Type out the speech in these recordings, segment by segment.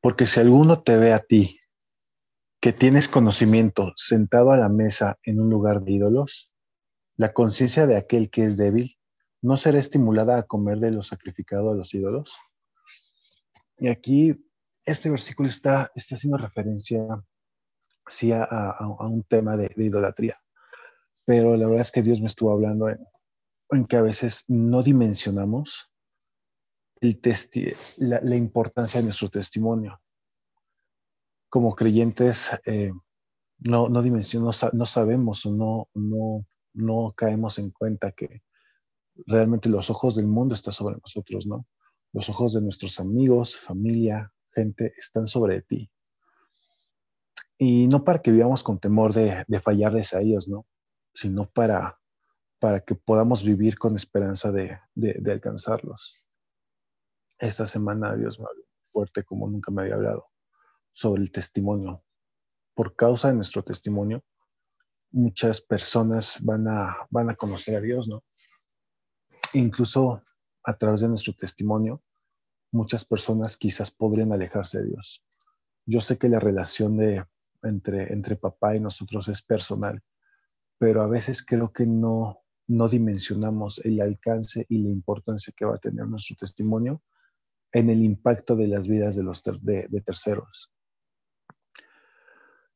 Porque si alguno te ve a ti, que tienes conocimiento sentado a la mesa en un lugar de ídolos, la conciencia de aquel que es débil no será estimulada a comer de lo sacrificado a los ídolos. Y aquí este versículo está, está haciendo referencia sí, a, un tema de, idolatría, pero la verdad es que Dios me estuvo hablando en, que a veces no dimensionamos el la, la, importancia de nuestro testimonio. Como creyentes, eh, no, no dimensionamos, no sabemos o no, no, no caemos en cuenta que realmente los ojos del mundo están sobre nosotros, ¿no? Los ojos de nuestros amigos, familia, gente, están sobre ti. Y no para que vivamos con temor de, fallarles a ellos, ¿no? Sino para, para que podamos vivir con esperanza de, alcanzarlos. Esta semana Dios me habló fuerte como nunca me había hablado sobre el testimonio. Por causa de nuestro testimonio, muchas personas van a, van a conocer a Dios, ¿no? Incluso a través de nuestro testimonio, muchas personas quizás podrían alejarse de Dios. Yo sé que la relación de, entre, entre papá y nosotros es personal, pero a veces creo que no, no dimensionamos el alcance y la importancia que va a tener nuestro testimonio en el impacto de las vidas de, los de, terceros.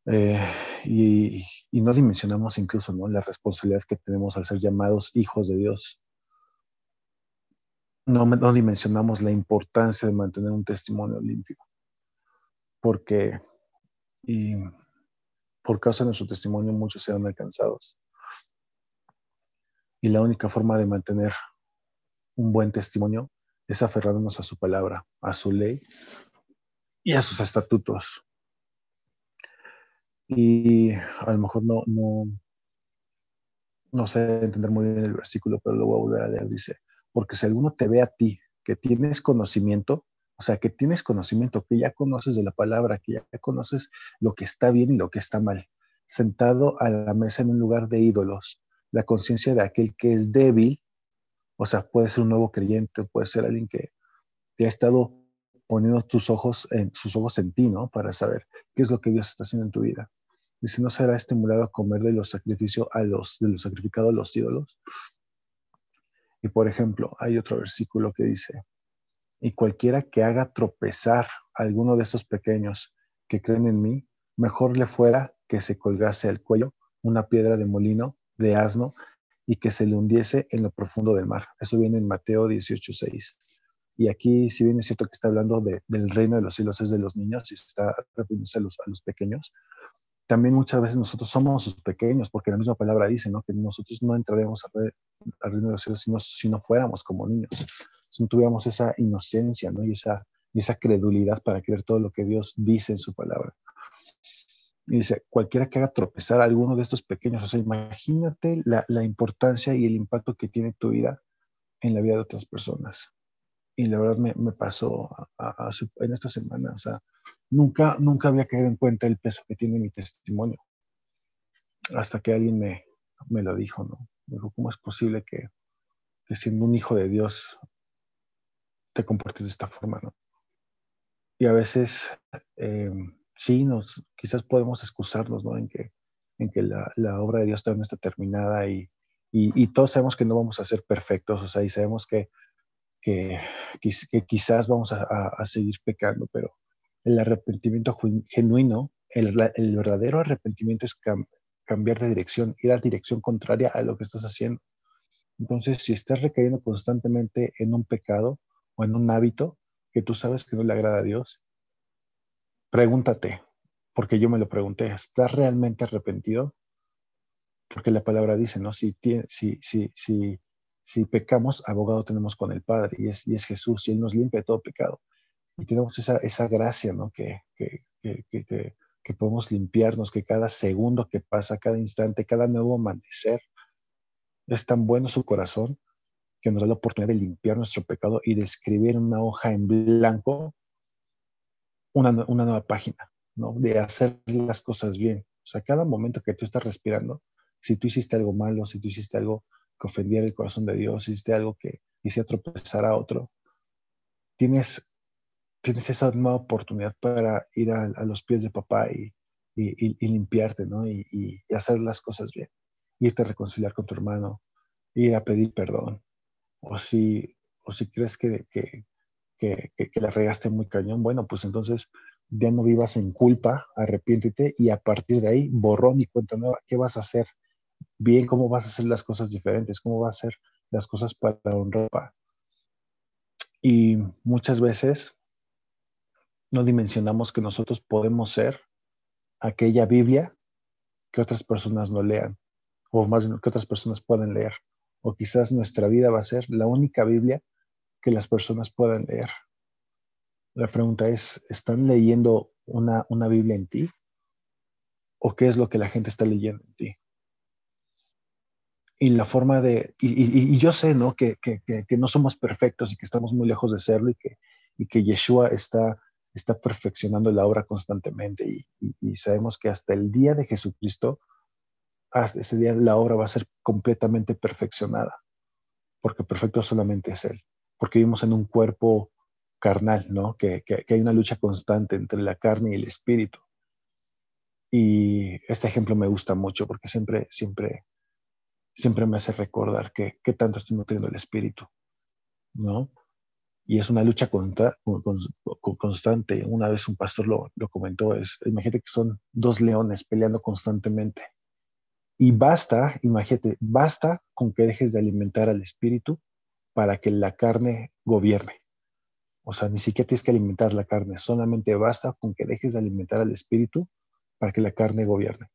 Eh, y, no dimensionamos incluso ¿no? la responsabilidad que tenemos al ser llamados hijos de Dios no, no dimensionamos la importancia de mantener un testimonio limpio. Porque, y por causa de nuestro testimonio, muchos serán alcanzados. Y la única forma de mantener un buen testimonio es aferrarnos a su palabra, a su ley y a sus estatutos. Y a lo mejor no, no, no sé entender muy bien el versículo, pero lo voy a volver a leer. Dice, porque si alguno te ve a ti, que tienes conocimiento, o sea, que tienes conocimiento, que ya conoces de la palabra, que ya conoces lo que está bien y lo que está mal, sentado a la mesa en un lugar de ídolos, la conciencia de aquel que es débil, o sea, puede ser un nuevo creyente, puede ser alguien que te ha estado poniendo tus ojos en, sus ojos en ti, ¿no? Para saber qué es lo que Dios está haciendo en tu vida. Si no será estimulado a comer de los sacrificios a los, de los sacrificados a los ídolos, y por ejemplo, hay otro versículo que dice, y cualquiera que haga tropezar a alguno de estos pequeños que creen en mí, mejor le fuera que se colgase al cuello una piedra de molino, de asno, y que se le hundiese en lo profundo del mar. Eso viene en Mateo 18:6. Y aquí, si bien es cierto que está hablando del reino de los cielos, es de los niños y está refiriéndose a los, pequeños, también muchas veces nosotros somos sus pequeños, porque la misma palabra dice, ¿no? Que nosotros no entraremos al reino de los cielos si no, fuéramos como niños, si no tuviéramos esa inocencia, ¿no? Y esa, y esa credulidad para creer todo lo que Dios dice en su palabra. Y dice, cualquiera que haga tropezar a alguno de estos pequeños, o sea, imagínate la, la importancia y el impacto que tiene tu vida en la vida de otras personas. Y la verdad me, me pasó en esta semana, o sea, nunca, nunca había caído en cuenta el peso que tiene mi testimonio. Hasta que alguien me, me lo dijo, ¿no? Me dijo, ¿cómo es posible que, que siendo un hijo de Dios te comportes de esta forma, ¿no? Y a veces, eh, sí, nos, quizás podemos excusarnos, ¿no? En que, en que la, la obra de Dios todavía no está terminada y, y, todos sabemos que no vamos a ser perfectos, o sea, y sabemos que, que, quizás vamos a, a seguir pecando, pero el arrepentimiento genuino, el, verdadero arrepentimiento es cambiar de dirección, ir a la dirección contraria a lo que estás haciendo. Entonces, si estás recayendo constantemente en un pecado o en un hábito que tú sabes que no le agrada a Dios, pregúntate, porque yo me lo pregunté, ¿estás realmente arrepentido? Porque la palabra dice, ¿no? Si, si, si, si, si pecamos, abogado tenemos con el Padre y es, y es Jesús y Él nos limpia de todo pecado y tenemos esa, esa gracia, ¿no? Que, que, que, que, podemos limpiarnos, que cada segundo que pasa, cada instante, cada nuevo amanecer, es tan bueno su corazón que nos da la oportunidad de limpiar nuestro pecado y de escribir una hoja en blanco una, una nueva página, ¿no? De hacer las cosas bien. O sea, cada momento que tú estás respirando, si tú hiciste algo malo, si tú hiciste algo que ofendiera el corazón de Dios, si hiciste algo que hiciera tropezar a otro, tienes tienes esa nueva oportunidad para ir a, los pies de papá y, limpiarte, ¿no? Y, hacer las cosas bien. Irte a reconciliar con tu hermano, ir a pedir perdón. O si, o si crees que, que, la regaste muy cañón, bueno, pues entonces ya no vivas en culpa, arrepiéntete y a partir de ahí, borrón y cuenta nueva, ¿qué vas a hacer? Bien, ¿cómo vas a hacer las cosas diferentes? ¿Cómo vas a hacer las cosas para honrar? Y muchas veces no dimensionamos que nosotros podemos ser aquella Biblia que otras personas no lean, o más que otras personas pueden leer. O quizás nuestra vida va a ser la única Biblia que las personas puedan leer. La pregunta es, ¿están leyendo una, una Biblia en ti? ¿O qué es lo que la gente está leyendo en ti? y la forma de, y, yo sé, ¿no? Que, que, que, no somos perfectos y que estamos muy lejos de serlo y que, y que Yeshua está está perfeccionando la obra constantemente y, sabemos que hasta el día de Jesucristo, hasta ese día la obra va a ser completamente perfeccionada, porque perfecto solamente es Él, porque vivimos en un cuerpo carnal, ¿no? Que, que, hay una lucha constante entre la carne y el espíritu. Y este ejemplo me gusta mucho porque siempre, siempre, siempre me hace recordar que, qué tanto estoy nutriendo el espíritu, ¿no? y es una lucha constante. Una vez un pastor lo, comentó, es, imagínate que son dos leones peleando constantemente. Y basta, imagínate, basta con que dejes de alimentar al espíritu para que la carne gobierne. O sea, ni siquiera tienes que alimentar la carne, solamente basta con que dejes de alimentar al espíritu para que la carne gobierne.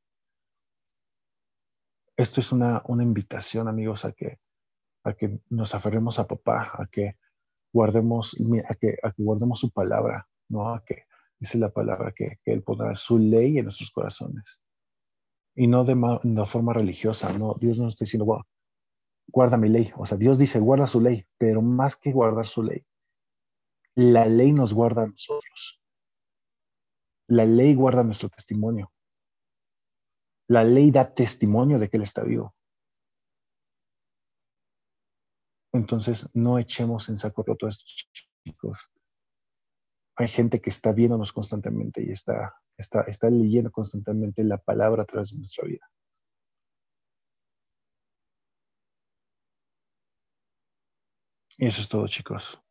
Esto es una, una invitación, amigos, a que, a que nos aferremos a papá, a que guardemos, a que, a que guardemos su palabra, ¿no? A que dice la palabra que, que Él pondrá su ley en nuestros corazones. Y no de, una forma religiosa, ¿no? Dios no está diciendo, guarda mi ley. O sea, Dios dice, guarda su ley, pero más que guardar su ley, la ley nos guarda a nosotros. La ley guarda nuestro testimonio. La ley da testimonio de que Él está vivo. Entonces, no echemos en saco roto a estos chicos. Hay gente que está viéndonos constantemente y está, está, está leyendo constantemente la palabra a través de nuestra vida. Y eso es todo, chicos.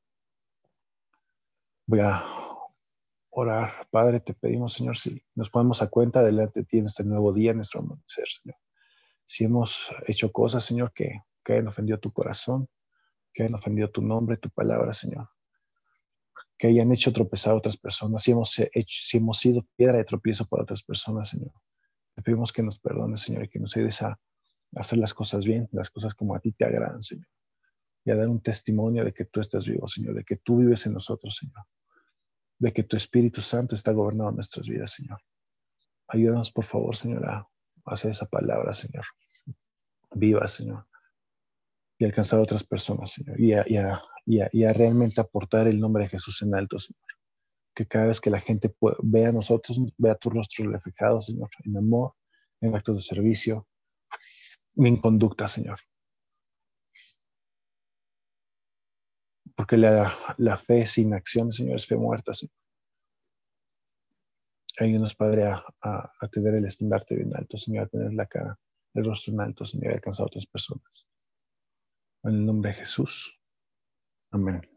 Voy a orar. Padre, te pedimos, Señor, si nos ponemos a cuenta delante de ti en este nuevo día, en nuestro amanecer, Señor. Si hemos hecho cosas, Señor, que, hayan ofendido tu corazón, que hayan ofendido tu nombre, tu palabra, Señor. Que hayan hecho tropezar a otras personas, si hemos, si hemos sido piedra de tropiezo para otras personas, Señor. Te pedimos que nos perdones, Señor, y que nos ayudes a hacer las cosas bien, las cosas como a ti te agradan, Señor. Y a dar un testimonio de que tú estás vivo, Señor, de que tú vives en nosotros, Señor. De que tu Espíritu Santo está gobernando nuestras vidas, Señor. Ayúdanos, por favor, Señor, a hacer esa palabra, Señor. Viva, Señor y alcanzar a otras personas, Señor, y a, realmente aportar el nombre de Jesús en alto, Señor. Que cada vez que la gente vea a nosotros, vea tu rostro reflejado, Señor, en amor, en actos de servicio, en conducta, Señor. Porque la, fe sin acción, Señor, es fe muerta, Señor. Ayúdanos, Padre, a, a, tener el estandarte bien alto, Señor, a tener la cara, el rostro en alto, Señor, a alcanzar a otras personas. En el nombre de Jesús. Amén.